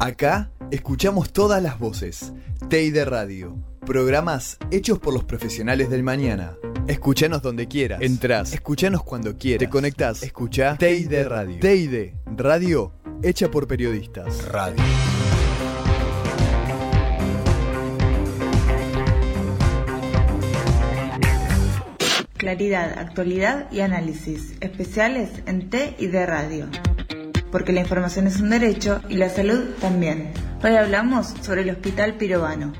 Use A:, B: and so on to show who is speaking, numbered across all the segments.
A: Acá escuchamos todas las voces. TEI Radio. Programas hechos por los profesionales del mañana. Escuchanos donde quieras. Entrás. Escuchanos cuando quieras. Te conectás. Escucha TEI Radio. TEI Radio hecha por periodistas. Radio.
B: Claridad, actualidad y análisis. Especiales en T y D Radio porque la información es un derecho y la salud también. Hoy hablamos sobre el Hospital Pirobano.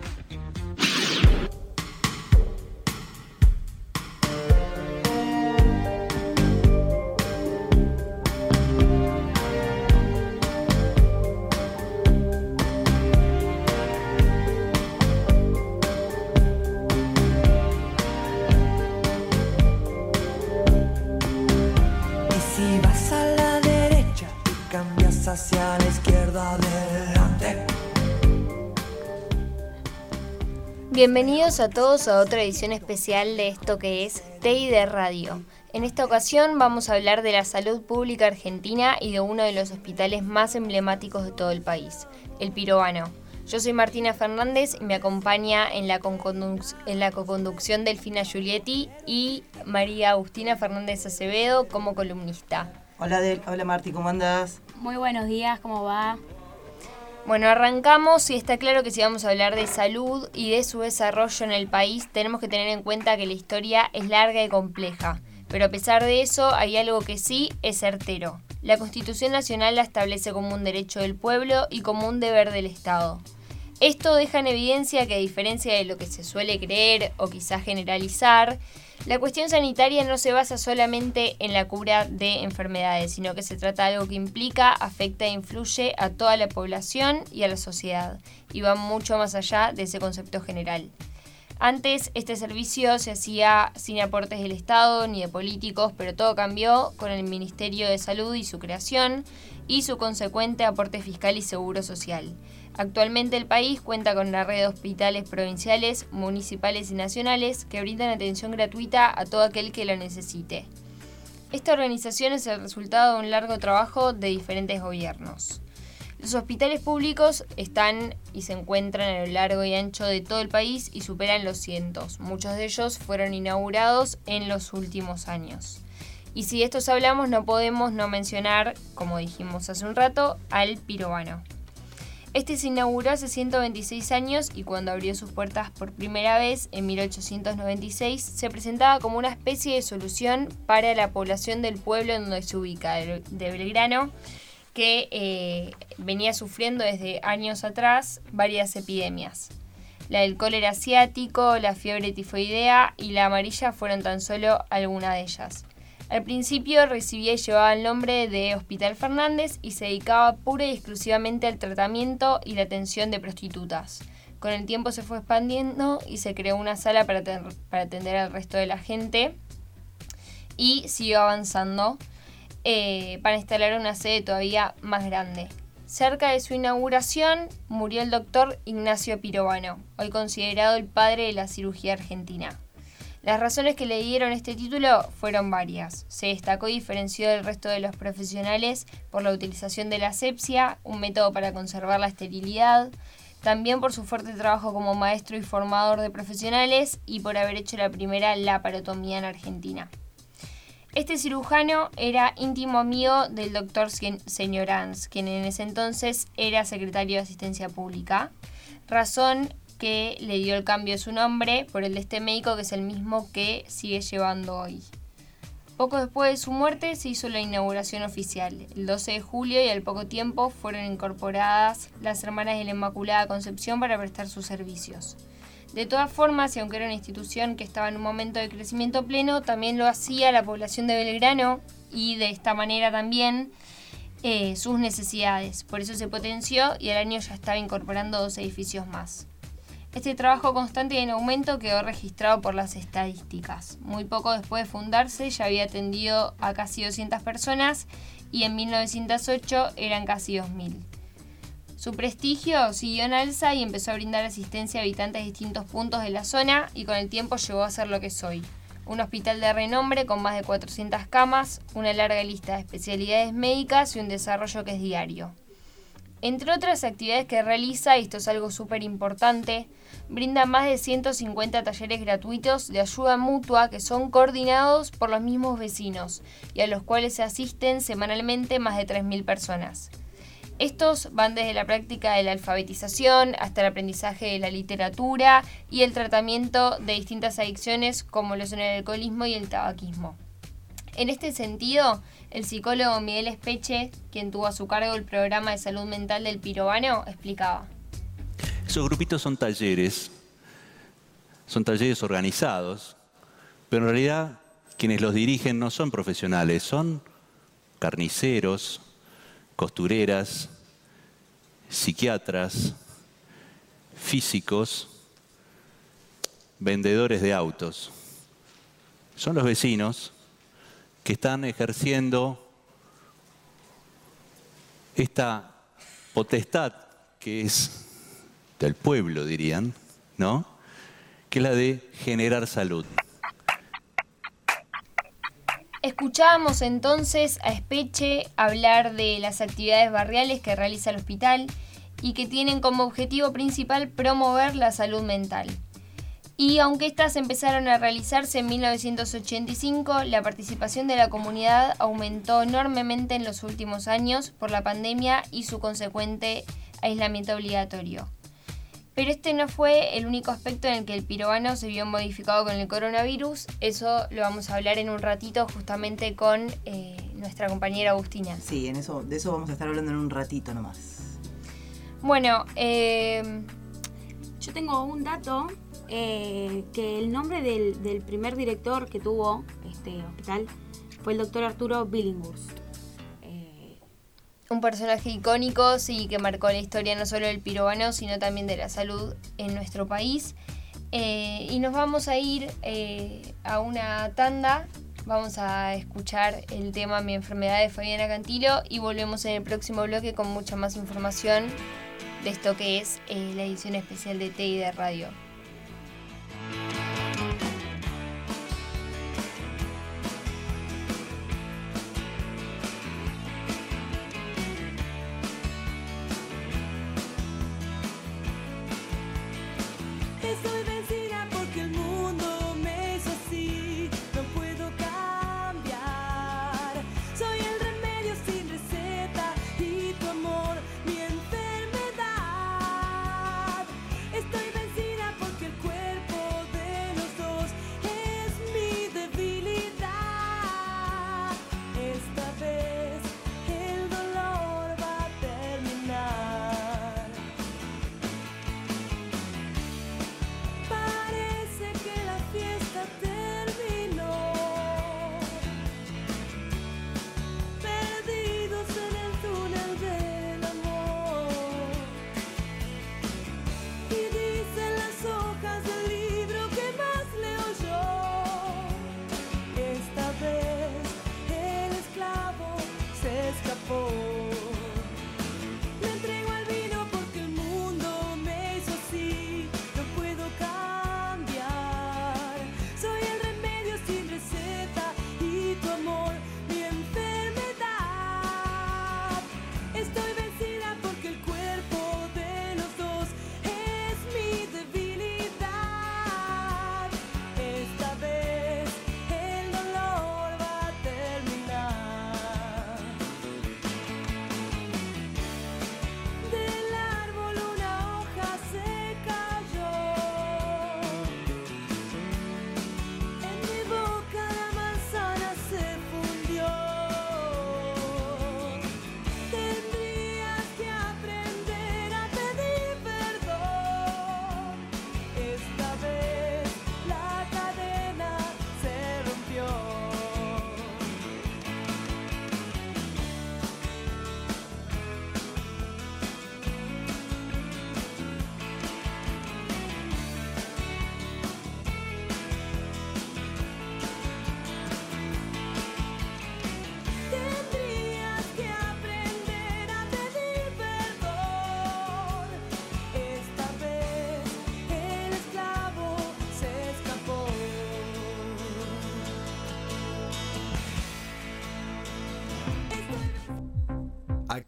C: Bienvenidos a todos a otra edición especial de esto que es TEI de Radio. En esta ocasión vamos a hablar de la salud pública argentina y de uno de los hospitales más emblemáticos de todo el país, el Pirobano. Yo soy Martina Fernández y me acompaña en la, en la co-conducción Delfina Giulietti y María Agustina Fernández Acevedo como columnista.
D: Hola, Del hola Marti, ¿cómo andas?
E: Muy buenos días, ¿cómo va?
C: Bueno, arrancamos y está claro que si vamos a hablar de salud y de su desarrollo en el país, tenemos que tener en cuenta que la historia es larga y compleja. Pero a pesar de eso, hay algo que sí es certero. La Constitución Nacional la establece como un derecho del pueblo y como un deber del Estado. Esto deja en evidencia que a diferencia de lo que se suele creer o quizás generalizar, la cuestión sanitaria no se basa solamente en la cura de enfermedades, sino que se trata de algo que implica, afecta e influye a toda la población y a la sociedad, y va mucho más allá de ese concepto general. Antes este servicio se hacía sin aportes del Estado ni de políticos, pero todo cambió con el Ministerio de Salud y su creación y su consecuente aporte fiscal y seguro social. Actualmente el país cuenta con una red de hospitales provinciales, municipales y nacionales que brindan atención gratuita a todo aquel que lo necesite. Esta organización es el resultado de un largo trabajo de diferentes gobiernos. Los hospitales públicos están y se encuentran a lo largo y ancho de todo el país y superan los cientos. Muchos de ellos fueron inaugurados en los últimos años. Y si de estos hablamos no podemos no mencionar, como dijimos hace un rato, al pirobano. Este se inauguró hace 126 años y cuando abrió sus puertas por primera vez en 1896 se presentaba como una especie de solución para la población del pueblo en donde se ubica, de Belgrano, que eh, venía sufriendo desde años atrás varias epidemias. La del cólera asiático, la fiebre tifoidea y la amarilla fueron tan solo algunas de ellas. Al principio recibía y llevaba el nombre de Hospital Fernández y se dedicaba pura y exclusivamente al tratamiento y la atención de prostitutas. Con el tiempo se fue expandiendo y se creó una sala para, atender al resto de la gente y siguió avanzando eh, para instalar una sede todavía más grande. Cerca de su inauguración murió el doctor Ignacio Pirovano, hoy considerado el padre de la cirugía argentina. Las razones que le dieron este título fueron varias. Se destacó y diferenció del resto de los profesionales por la utilización de la asepsia, un método para conservar la esterilidad, también por su fuerte trabajo como maestro y formador de profesionales y por haber hecho la primera laparotomía en Argentina. Este cirujano era íntimo amigo del doctor Señoranz, quien en ese entonces era secretario de Asistencia Pública, razón que le dio el cambio de su nombre por el de este médico que es el mismo que sigue llevando hoy. Poco después de su muerte se hizo la inauguración oficial. El 12 de julio y al poco tiempo fueron incorporadas las hermanas de la Inmaculada Concepción para prestar sus servicios. De todas formas, y aunque era una institución que estaba en un momento de crecimiento pleno, también lo hacía la población de Belgrano y de esta manera también eh, sus necesidades. Por eso se potenció y al año ya estaba incorporando dos edificios más. Este trabajo constante y en aumento quedó registrado por las estadísticas. Muy poco después de fundarse ya había atendido a casi 200 personas y en 1908 eran casi 2.000. Su prestigio siguió en alza y empezó a brindar asistencia a habitantes de distintos puntos de la zona y con el tiempo llegó a ser lo que es hoy. Un hospital de renombre con más de 400 camas, una larga lista de especialidades médicas y un desarrollo que es diario.
F: Entre otras actividades que realiza, y esto es algo súper importante, brinda más de 150 talleres gratuitos de ayuda mutua que son coordinados por los mismos vecinos y a los cuales se asisten semanalmente más de 3.000 personas. Estos van desde la práctica de la alfabetización hasta el aprendizaje de la literatura y el tratamiento de distintas adicciones como lo son el alcoholismo y el tabaquismo. En este sentido, el psicólogo Miguel Espeche, quien tuvo a su cargo el programa de salud mental del Pirobano, explicaba.
G: Esos grupitos son talleres, son talleres organizados, pero en realidad quienes los dirigen no son profesionales, son carniceros, costureras, psiquiatras, físicos, vendedores de autos. Son los vecinos que están ejerciendo esta potestad que es del pueblo, dirían, ¿no? Que es la de generar salud.
F: Escuchábamos entonces a Espeche hablar de las actividades barriales que realiza el hospital y que tienen como objetivo principal promover la salud mental. Y aunque estas empezaron a realizarse en 1985, la participación de la comunidad aumentó enormemente en los últimos años por la pandemia y su consecuente aislamiento obligatorio. Pero este no fue el único aspecto en el que el pirobano se vio modificado con el coronavirus. Eso lo vamos a hablar en un ratito justamente con eh, nuestra compañera Agustina.
D: Sí, en eso, de eso vamos a estar hablando en un ratito nomás.
F: Bueno, eh,
E: yo tengo un dato eh, que el nombre del, primer director que tuvo este hospital fue el doctor Arturo Billinghurst.
F: Eh, un personaje icónico, sí, que marcó la historia no solo del pirobano, sino también de la salud en nuestro país. Eh, y nos vamos a ir a una tanda. Vamos a escuchar el tema Mi enfermedad de Fabiana Cantilo y volvemos en el próximo bloque con mucha más información de esto que es la edición especial de TI de Radio.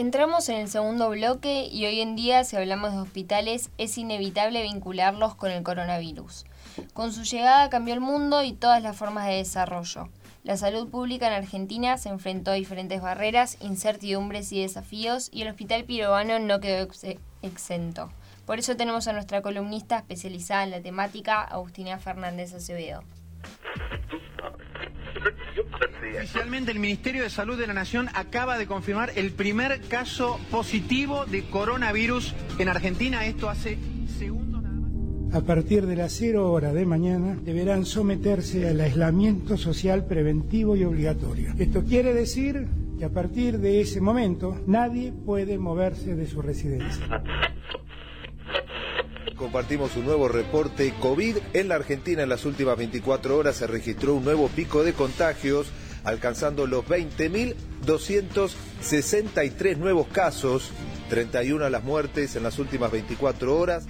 C: Entramos en el segundo bloque y hoy en día si hablamos de hospitales es inevitable vincularlos con el coronavirus. Con su llegada cambió el mundo y todas las formas de desarrollo. La salud pública en Argentina se enfrentó a diferentes barreras, incertidumbres y desafíos y el Hospital Pirobano no quedó exento. Por eso tenemos a nuestra columnista especializada en la temática, Agustina Fernández Acevedo.
H: Oficialmente el Ministerio de Salud de la Nación acaba de confirmar el primer caso positivo de coronavirus en Argentina. Esto hace segundos nada
I: más. A partir de las 0 horas de mañana deberán someterse al aislamiento social preventivo y obligatorio. Esto quiere decir que a partir de ese momento nadie puede moverse de su residencia
J: compartimos un nuevo reporte COVID. En la Argentina en las últimas 24 horas se registró un nuevo pico de contagios, alcanzando los 20.263 nuevos casos, 31 a las muertes en las últimas 24 horas.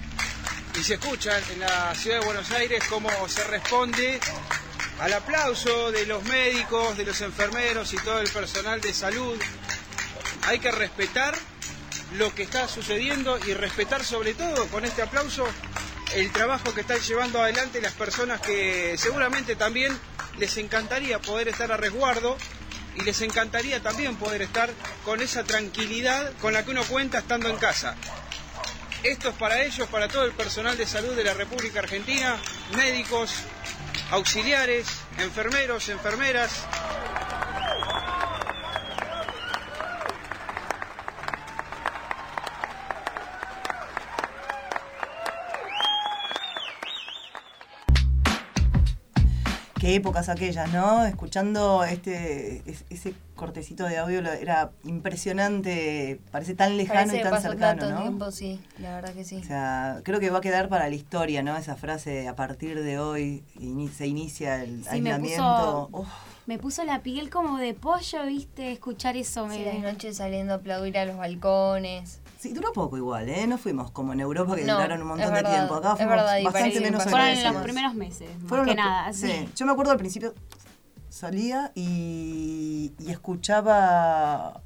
H: Y se escuchan en la ciudad de Buenos Aires cómo se responde al aplauso de los médicos, de los enfermeros y todo el personal de salud. Hay que respetar lo que está sucediendo y respetar sobre todo con este aplauso el trabajo que están llevando adelante las personas que seguramente también les encantaría poder estar a resguardo y les encantaría también poder estar con esa tranquilidad con la que uno cuenta estando en casa. Esto es para ellos, para todo el personal de salud de la República Argentina, médicos, auxiliares, enfermeros, enfermeras,
D: épocas aquellas, ¿no? Escuchando este ese cortecito de audio era impresionante, parece tan lejano y tan cercano, ¿no?
C: Tiempo, sí, la verdad que sí.
D: O sea, creo que va a quedar para la historia, ¿no? Esa frase a partir de hoy se inicia el aislamiento.
E: Me puso, la piel como de pollo, ¿viste? Escuchar eso.
C: Sí, me... las noches saliendo a aplaudir a los balcones.
D: Sí, duró poco igual, ¿eh? No fuimos como en Europa que duraron un montón de tiempo. Acá fuimos bastante menos
E: Fueron en los primeros meses, más que nada. Sí.
D: Yo me acuerdo al principio salía y, escuchaba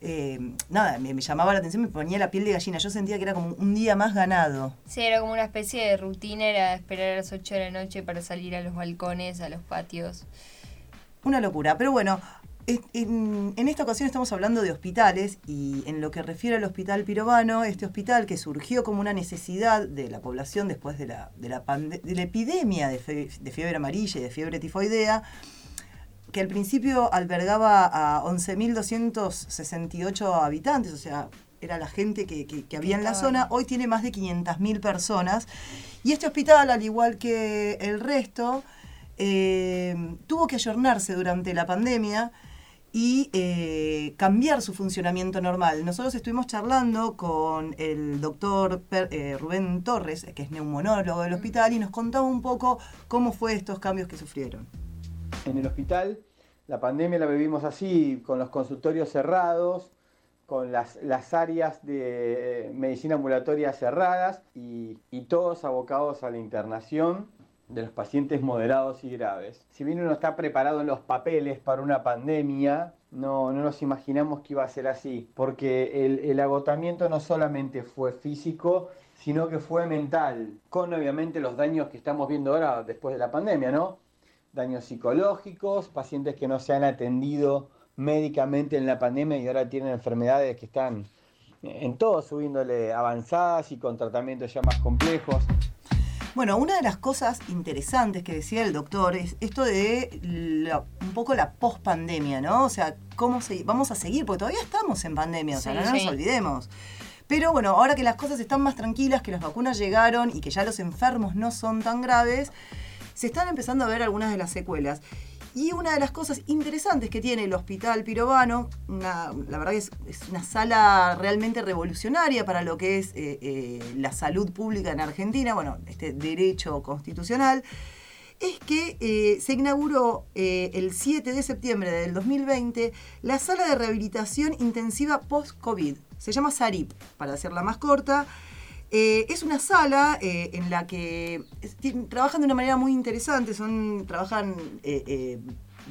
D: eh, nada, me, llamaba la atención, me ponía la piel de gallina. Yo sentía que era como un día más ganado.
C: Sí, era como una especie de rutina, era esperar a las 8 de la noche para salir a los balcones, a los patios.
D: Una locura. Pero bueno, en, esta ocasión estamos hablando de hospitales y en lo que refiere al Hospital Pirobano, este hospital que surgió como una necesidad de la población después de la, de la, de la epidemia de, fiebre amarilla y de fiebre tifoidea, que al principio albergaba a 11.268 habitantes, o sea, era la gente que, que, había en la zona, hoy tiene más de 500.000 personas. Y este hospital, al igual que el resto, eh, tuvo que ayornarse durante la pandemia y eh, cambiar su funcionamiento normal. Nosotros estuvimos charlando con el doctor eh, Rubén Torres, que es neumonólogo del hospital, y nos contaba un poco cómo fue estos cambios que sufrieron.
K: En el hospital, la pandemia la vivimos así, con los consultorios cerrados, con las, áreas de eh, medicina ambulatoria cerradas y todos abocados a la internación de los pacientes moderados y graves. Si bien uno está preparado en los papeles para una pandemia, no, no nos imaginamos que iba a ser así, porque el, el agotamiento no solamente fue físico, sino que fue mental, con obviamente los daños que estamos viendo ahora después de la pandemia, ¿no? Daños psicológicos, pacientes que no se han atendido médicamente en la pandemia y ahora tienen enfermedades que están en todo subiéndole avanzadas y con tratamientos ya más complejos.
D: Bueno, una de las cosas interesantes que decía el doctor es esto de un poco la pospandemia, ¿no? O sea, cómo se, vamos a seguir, porque todavía estamos en pandemia, o sea, no nos olvidemos. Pero bueno, ahora que las cosas están más tranquilas, que las vacunas llegaron y que ya los enfermos no son tan graves, se están empezando a ver algunas de las secuelas. Y una de las cosas interesantes que tiene el Hospital Pirovano, la verdad que es, una sala realmente revolucionaria para lo que es eh, eh, la salud pública en Argentina, bueno, este derecho constitucional, es que eh, se inauguró el 7 de septiembre del 2020 la sala de rehabilitación intensiva post-COVID. Se llama SARIP, para hacerla más corta. Eh, es una sala eh, en la que trabajan de una manera muy interesante, son, trabajan eh,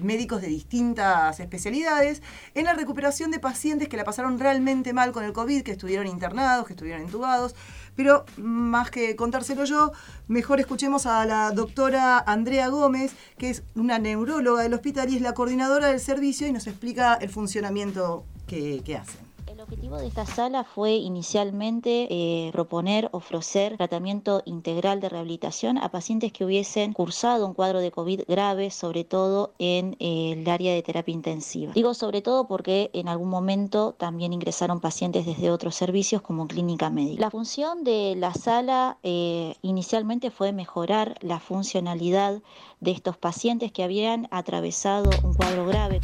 D: médicos de distintas especialidades en la recuperación de pacientes que la pasaron realmente mal con el COVID, que estuvieron internados, que estuvieron entubados. Pero más que contárselo yo, mejor escuchemos a la doctora Andrea Gómez, que es una neuróloga del hospital y es la coordinadora del servicio y nos explica el funcionamiento que hacen.
L: El objetivo de esta sala fue inicialmente eh, proponer, ofrecer tratamiento integral de rehabilitación a pacientes que hubiesen cursado un cuadro de COVID grave, sobre todo en eh, el área de terapia intensiva. Digo sobre todo porque en algún momento también ingresaron pacientes desde otros servicios como clínica médica. La función de la sala eh, inicialmente fue mejorar la funcionalidad de estos pacientes que habían atravesado un cuadro grave.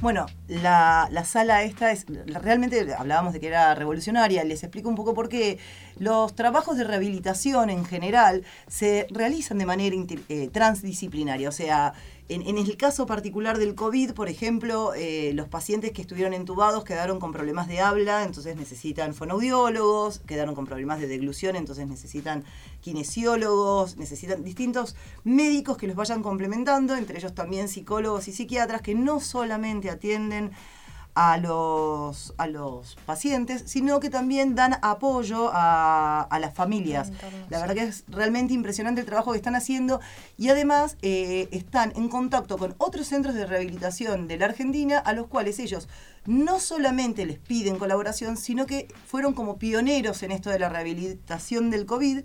D: Bueno, la, sala esta es, realmente hablábamos de que era revolucionaria, les explico un poco por qué. Los trabajos de rehabilitación en general se realizan de manera eh, transdisciplinaria, o sea, en, el caso particular del COVID, por ejemplo, eh, los pacientes que estuvieron entubados quedaron con problemas de habla, entonces necesitan fonoaudiólogos, quedaron con problemas de deglución, entonces necesitan kinesiólogos, necesitan distintos médicos que los vayan complementando, entre ellos también psicólogos y psiquiatras que no solamente atienden a los, a los pacientes, sino que también dan apoyo a, las familias. La verdad que es realmente impresionante el trabajo que están haciendo y además eh, están en contacto con otros centros de rehabilitación de la Argentina a los cuales ellos no solamente les piden colaboración, sino que fueron como pioneros en esto de la rehabilitación del COVID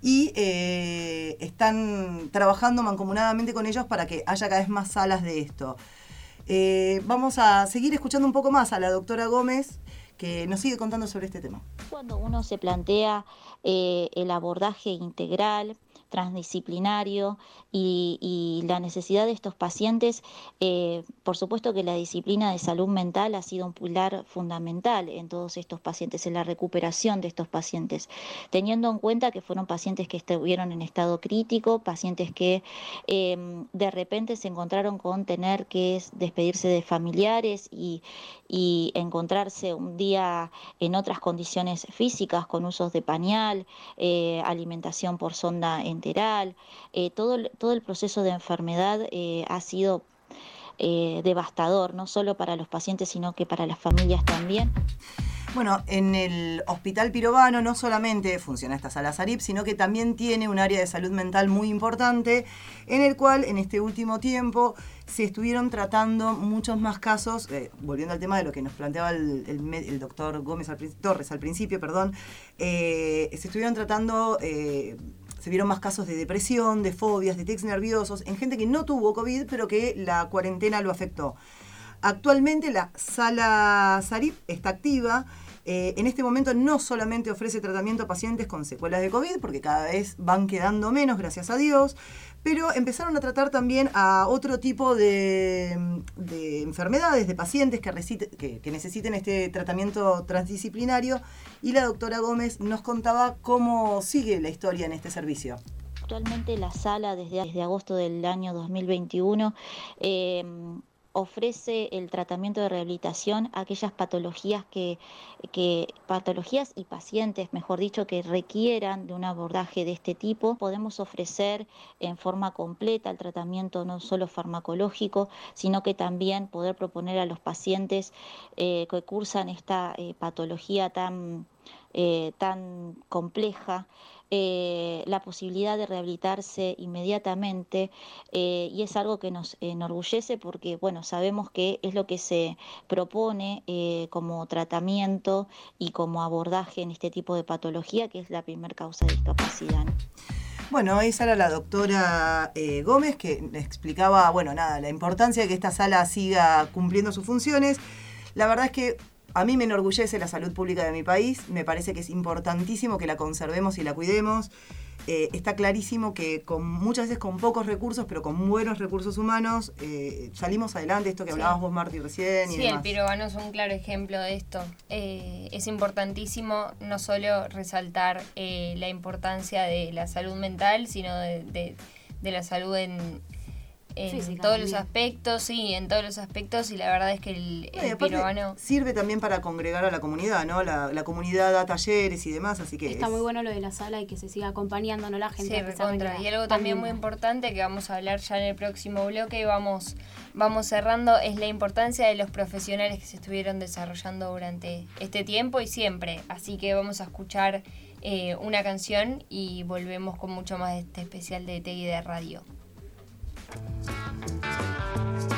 D: y eh, están trabajando mancomunadamente con ellos para que haya cada vez más salas de esto. Eh, vamos a seguir escuchando un poco más a la doctora Gómez que nos sigue contando sobre este tema.
L: Cuando uno se plantea eh, el abordaje integral, transdisciplinario y, la necesidad de estos pacientes, eh, por supuesto que la disciplina de salud mental ha sido un pilar fundamental en todos estos pacientes, en la recuperación de estos pacientes, teniendo en cuenta que fueron pacientes que estuvieron en estado crítico, pacientes que em, de repente se encontraron con tener que despedirse de familiares y, encontrarse un día en otras condiciones físicas con usos de pañal, eh, alimentación por sonda en eh, todo, todo el proceso de enfermedad eh, ha sido eh, devastador, no solo para los pacientes, sino que para las familias también.
D: Bueno, en el Hospital Pirovano no solamente funciona esta sala Sarip, sino que también tiene un área de salud mental muy importante, en el cual en este último tiempo se estuvieron tratando muchos más casos, volviendo al tema de lo que nos planteaba el, doctor Gómez Torres al principio, perdón, se estuvieron tratando se vieron más casos de depresión, de fobias, de tics nerviosos, en gente que no tuvo COVID, pero que la cuarentena lo afectó. Actualmente la sala Sarip está activa. Eh, en este momento no solamente ofrece tratamiento a pacientes con secuelas de COVID, porque cada vez van quedando menos, gracias a Dios, pero empezaron a tratar también a otro tipo de, enfermedades, de pacientes que, necesiten este tratamiento transdisciplinario y la doctora Gómez nos contaba cómo sigue la historia en este servicio.
L: Actualmente la sala desde agosto del año 2021 ofrece el tratamiento de rehabilitación a aquellas patologías que, patologías y pacientes, mejor dicho, que requieran de un abordaje de este tipo. Podemos ofrecer en forma completa el tratamiento no solo farmacológico, sino que también poder proponer a los pacientes eh, que cursan esta eh, patología tan, eh, tan compleja eh, la posibilidad de rehabilitarse inmediatamente eh, y es algo que nos enorgullece porque bueno sabemos que es lo que se propone eh, como tratamiento y como abordaje en este tipo de patología que es la primer causa de discapacidad.
D: Bueno, esa era la doctora Gómez que explicaba, bueno, nada, la importancia de que esta sala siga cumpliendo sus funciones. La verdad es que a mí me enorgullece la salud pública de mi país, me parece que es importantísimo que la conservemos y la cuidemos. Eh, está clarísimo que con muchas veces con pocos recursos, pero con buenos recursos humanos, eh, salimos adelante, esto que hablabas vos, Marti, recién.
M: sí, el pirobano es un claro ejemplo de esto. Eh, es importantísimo no solo resaltar la importancia de la salud mental, sino de la salud en, en todos los aspectos, sí, en todos los aspectos y la verdad es que el, el
D: Sirve también para congregar a la comunidad, ¿no? La, comunidad da talleres y demás, así que...
E: Está muy bueno lo de la sala y que se siga acompañando, ¿no? La gente.
M: Sí, Y algo también muy importante que vamos a hablar ya en el próximo bloque y vamos, vamos cerrando es la importancia de los profesionales que se estuvieron desarrollando durante este tiempo y siempre. Así que vamos a escuchar eh, una canción y volvemos con mucho más de este especial de TI de Radio. Thank you.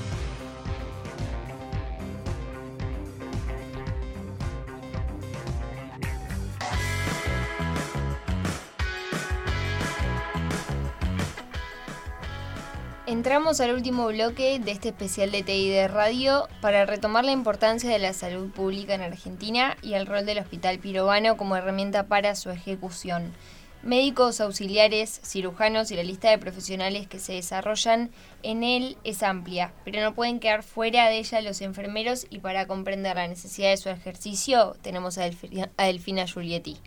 M: Entramos al último bloque de este especial de TI de Radio para retomar la importancia de la salud pública en Argentina y el rol del Hospital Pirobano como herramienta para su ejecución. Médicos, auxiliares, cirujanos y la lista de profesionales que se desarrollan en él es amplia, pero no pueden quedar fuera de ella los enfermeros y para comprender la necesidad de su ejercicio tenemos a Delfina Giulietti.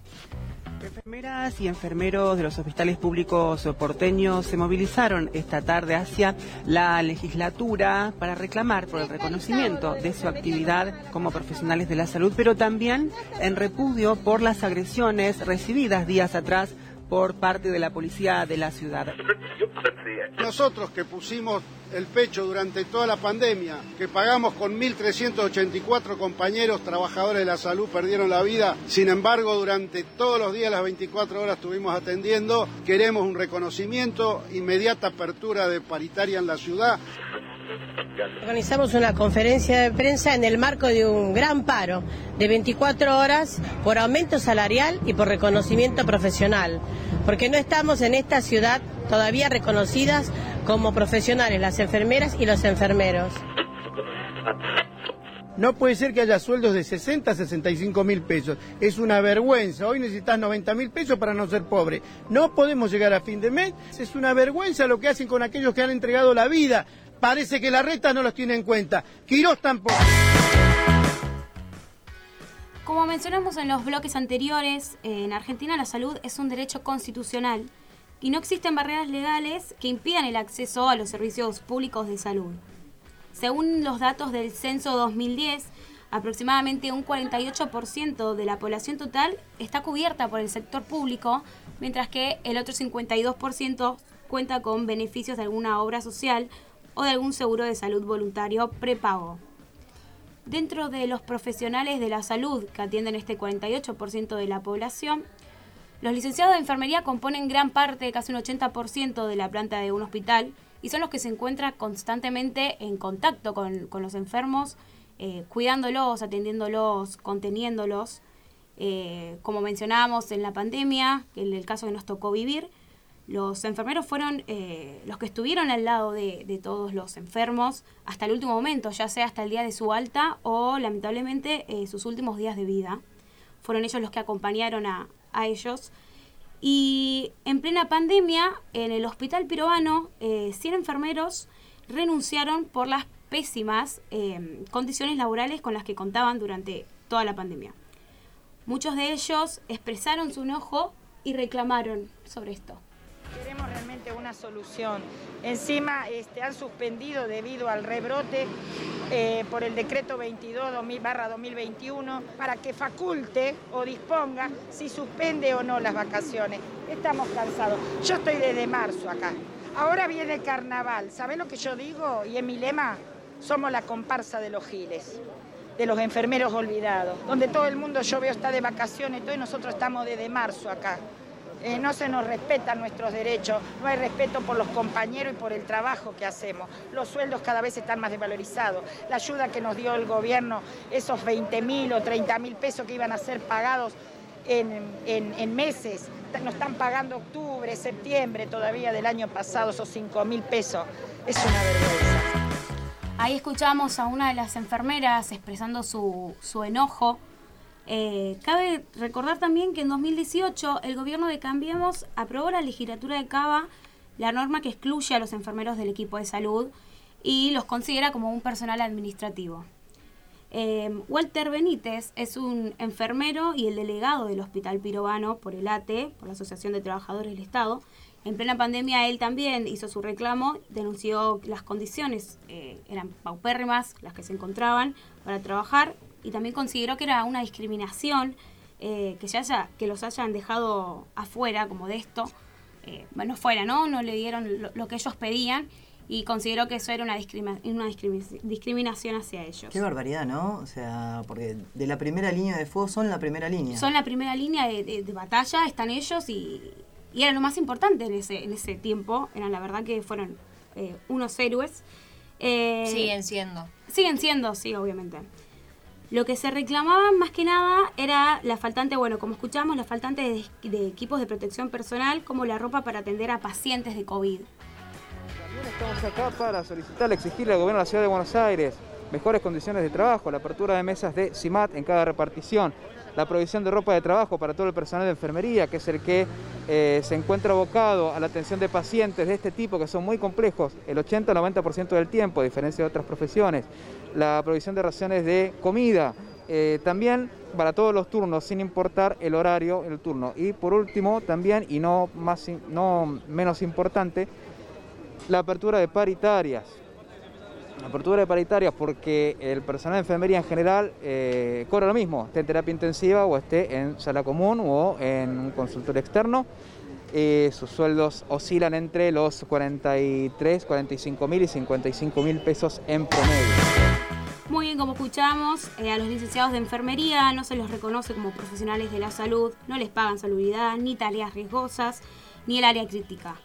N: Enfermeras y enfermeros de los hospitales públicos porteños se movilizaron esta tarde hacia la legislatura para reclamar por el reconocimiento de su actividad como profesionales de la salud, pero también en repudio por las agresiones recibidas días atrás por parte de la policía de la ciudad.
O: Nosotros que pusimos el pecho durante toda la pandemia, que pagamos con 1.384 compañeros trabajadores de la salud perdieron la vida, sin embargo durante todos los días, las 24 horas estuvimos atendiendo, queremos un reconocimiento, inmediata apertura de paritaria en la ciudad.
P: Organizamos una conferencia de prensa en el marco de un gran paro de 24 horas por aumento salarial y por reconocimiento profesional, porque no estamos en esta ciudad todavía reconocidas como profesionales las enfermeras y los enfermeros.
O: No puede ser que haya sueldos de 60 a 65 mil pesos. Es una vergüenza. Hoy necesitas 90 mil pesos para no ser pobre. No podemos llegar a fin de mes. Es una vergüenza lo que hacen con aquellos que han entregado la vida. Parece que la reta no los tiene en cuenta. Quirós tampoco.
E: Como mencionamos en los bloques anteriores, en Argentina la salud es un derecho constitucional y no existen barreras legales que impidan el acceso a los servicios públicos de salud. Según los datos del censo 2010, aproximadamente un 48% de la población total está cubierta por el sector público, mientras que el otro 52% cuenta con beneficios de alguna obra social o de algún seguro de salud voluntario prepago. Dentro de los profesionales de la salud que atienden este 48% de la población, los licenciados de enfermería componen gran parte, casi un 80% de la planta de un hospital y son los que se encuentran constantemente en contacto con, los enfermos, eh, cuidándolos, atendiéndolos, conteniéndolos. Eh, como mencionábamos en la pandemia, en el caso que nos tocó vivir, los enfermeros fueron eh, los que estuvieron al lado de, todos los enfermos hasta el último momento, ya sea hasta el día de su alta o lamentablemente sus últimos días de vida. Fueron ellos los que acompañaron a, ellos. Y en plena pandemia, en el hospital piroano, 100 eh, enfermeros renunciaron por las pésimas condiciones laborales con las que contaban durante toda la pandemia. Muchos de ellos expresaron su enojo y reclamaron sobre esto.
Q: Queremos realmente una solución. Encima este, han suspendido debido al rebrote eh, por el decreto 22 2021 para que faculte o disponga si suspende o no las vacaciones. Estamos cansados. Yo estoy desde marzo acá. Ahora viene carnaval. ¿Sabes lo que yo digo? Y en mi lema, somos la comparsa de los giles de los enfermeros olvidados, donde todo el mundo yo veo está de vacaciones y nosotros estamos desde marzo acá. Eh, no se nos respetan nuestros derechos, no hay respeto por los compañeros y por el trabajo que hacemos. Los sueldos cada vez están más desvalorizados. La ayuda que nos dio el gobierno, esos 20 mil o 30 mil pesos que iban a ser pagados en, meses, nos están pagando octubre, septiembre todavía del año pasado, esos 5 mil pesos. Es una vergüenza.
E: Ahí escuchamos a una de las enfermeras expresando su, su enojo eh, cabe recordar también que en 2018 el gobierno de Cambiemos aprobó la legislatura de Cava la norma que excluye a los enfermeros del equipo de salud y los considera como un personal administrativo. Eh, Walter Benítez es un enfermero y el delegado del Hospital Pirobano por el ATE, por la Asociación de Trabajadores del Estado. En plena pandemia él también hizo su reclamo, denunció las condiciones eh, eran paupérrimas, las que se encontraban para trabajar, y también consideró que era una discriminación eh, que, haya, que los hayan dejado afuera como de esto, eh, bueno, fuera, ¿no? No le dieron lo, que ellos pedían y consideró que eso era una, una discriminación hacia ellos.
D: Qué barbaridad, ¿no? O sea, porque de la primera línea de fuego son la primera línea.
E: Son la primera línea de, batalla, están ellos y, y, era lo más importante en ese, en ese tiempo. Eran la verdad que fueron eh, unos héroes.
C: siguen siendo.
E: Siguen siendo, sí, obviamente. Lo que se reclamaba más que nada era la faltante, bueno, como escuchamos, la faltante de, equipos de protección personal como la ropa para atender a pacientes de COVID.
R: También estamos acá para solicitar, exigirle al gobierno de la Ciudad de Buenos Aires mejores condiciones de trabajo, la apertura de mesas de CIMAT en cada repartición, la provisión de ropa de trabajo para todo el personal de enfermería, que es el que eh, se encuentra abocado a la atención de pacientes de este tipo, que son muy complejos, el 80-90% del tiempo, a diferencia de otras profesiones la provisión de raciones de comida, eh, también para todos los turnos, sin importar el horario, el turno. Y por último, también, y no, más, no menos importante, la apertura de paritarias. Apertura de paritarias porque el personal de enfermería en general eh, cobra lo mismo, esté en terapia intensiva o esté en sala común o en un consultorio externo. Eh, sus sueldos oscilan entre los 43, 45 mil y 55 mil pesos en promedio.
E: Muy bien, como escuchamos, eh, a los licenciados de enfermería no se los reconoce como profesionales de la salud, no les pagan salubridad, ni tareas riesgosas, ni el área crítica.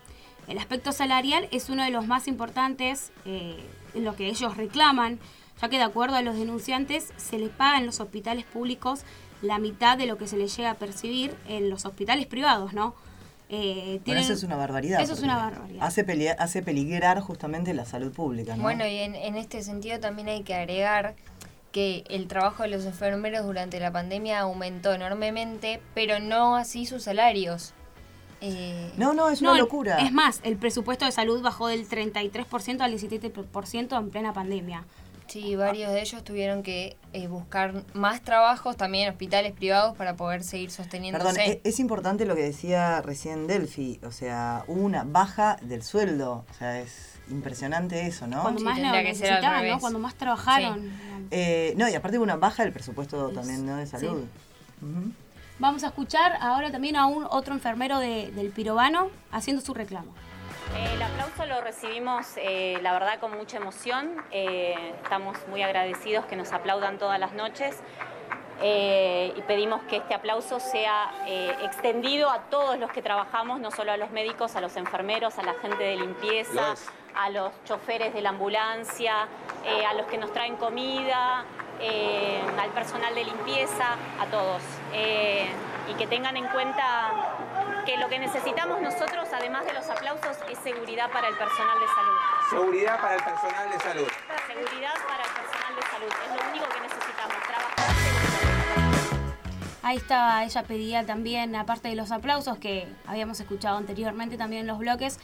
E: El aspecto salarial es uno de los más importantes eh, en lo que ellos reclaman, ya que de acuerdo a los denunciantes se les paga en los hospitales públicos la mitad de lo que se les llega a percibir en los hospitales privados, ¿no?
D: Eh, eso es una barbaridad.
E: Eso es una barbaridad.
D: Hace, hace peligrar justamente la salud pública.
C: Bueno, y en, este sentido también hay que agregar que el trabajo de los enfermeros durante la pandemia aumentó enormemente, pero no así sus salarios.
D: Eh, no, no, es una locura.
E: Es más, el presupuesto de salud bajó del 33% al 17% en plena pandemia.
C: Sí, varios de ellos tuvieron que eh, buscar más trabajos, también hospitales privados, para poder seguir sosteniéndose.
D: Perdón, es, es, importante lo que decía recién Delphi, o sea, hubo una baja del sueldo, o sea, es impresionante eso, ¿no?
E: Cuando más lo necesitaban, ¿no? Cuando más trabajaron.
D: Eh, no, y aparte hubo una baja del presupuesto también ¿no? de salud.
E: Vamos a escuchar ahora también a un otro enfermero de, del Pirobano haciendo su reclamo.
S: El aplauso lo recibimos, eh, la verdad, con mucha emoción. Eh, estamos muy agradecidos que nos aplaudan todas las noches. Eh, y pedimos que este aplauso sea extendido a todos los que trabajamos, no solo a los médicos, a los enfermeros, a la gente de limpieza, a los choferes de la ambulancia, a los que nos traen comida, al personal de limpieza, a todos. Y que tengan en cuenta que lo que necesitamos nosotros, además de los aplausos, es seguridad para el personal de salud.
T: Seguridad para el personal de salud.
S: Seguridad para el personal de salud. Es lo único que necesitamos. Trabajar.
E: Ahí estaba, ella pedía también, aparte de los aplausos que habíamos escuchado anteriormente también en los bloques,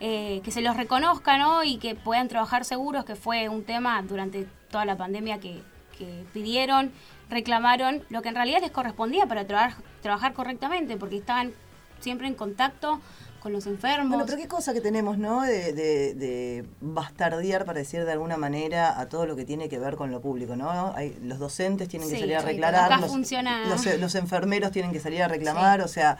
E: eh, que se los reconozca ¿no? y que puedan trabajar seguros, que fue un tema durante toda la pandemia que, que pidieron, reclamaron, lo que en realidad les correspondía para trabajar correctamente, porque estaban siempre en contacto con los enfermos.
D: Bueno, pero qué cosa que tenemos, ¿no? De, de, bastardear, para decir de alguna manera, a todo lo que tiene que ver con lo público, ¿no? Hay, los docentes tienen que salir a reclamar, los, los, enfermeros tienen que salir a reclamar, o sea,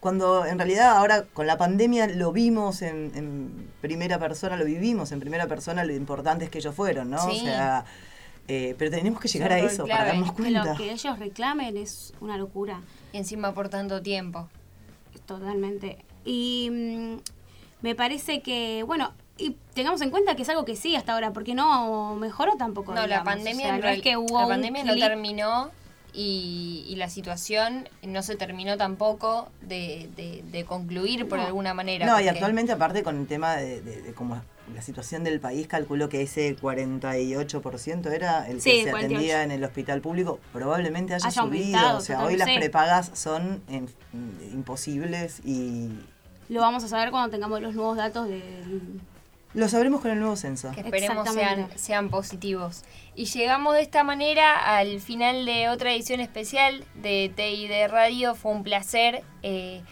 D: cuando en realidad ahora con la pandemia lo vimos en, primera persona, lo vivimos en primera persona, lo importante es que ellos fueron, ¿no? O sea... Eh, pero tenemos que llegar a eso para darnos cuenta.
E: Lo que ellos reclamen es una locura.
C: Y encima por tanto tiempo.
E: Totalmente. Y mm, me parece que, bueno, y tengamos en cuenta que es algo que sí hasta ahora, porque no mejoró tampoco.
C: No, la pandemia, no es que hubo la pandemia no terminó y, la situación no se terminó tampoco de, de, concluir por alguna manera.
D: No, y actualmente aparte con el tema de, de, cómo la situación del país, calculo que ese 48% era el que se atendía en el hospital público, probablemente haya, subido. o sea, hoy las prepagas son imposibles y...
E: Lo vamos a saber cuando tengamos los nuevos datos del...
D: Lo sabremos con el nuevo censo.
C: Que esperemos sean, sean positivos. Y llegamos de esta manera al final de otra edición especial de TID Radio. Fue un placer. Eh,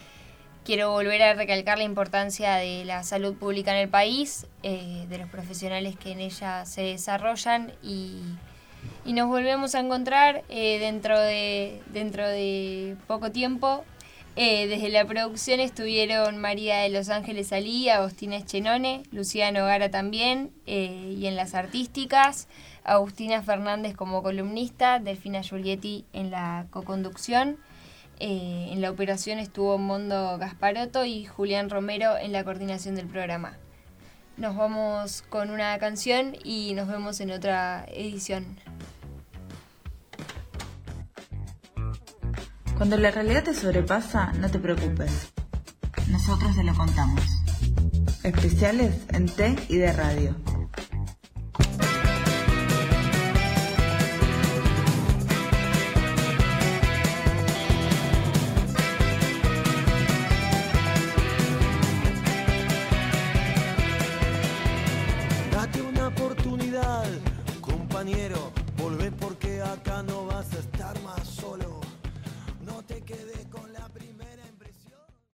C: quiero volver a recalcar la importancia de la salud pública en el país, eh, de los profesionales que en ella se desarrollan y, nos volvemos a encontrar eh, dentro, de, dentro de poco tiempo. Eh, desde la producción estuvieron María de Los Ángeles Alí, Agostina Eschenone, Luciano Gara también, y en las artísticas, Agustina Fernández como columnista, Delfina Giulietti en la coconducción. Eh, en la operación estuvo Mondo Gasparotto y Julián Romero en la coordinación del programa. Nos vamos con una canción y nos vemos en otra edición.
B: Cuando la realidad te sobrepasa, no te preocupes. Nosotros te lo contamos. Especiales en T y de radio.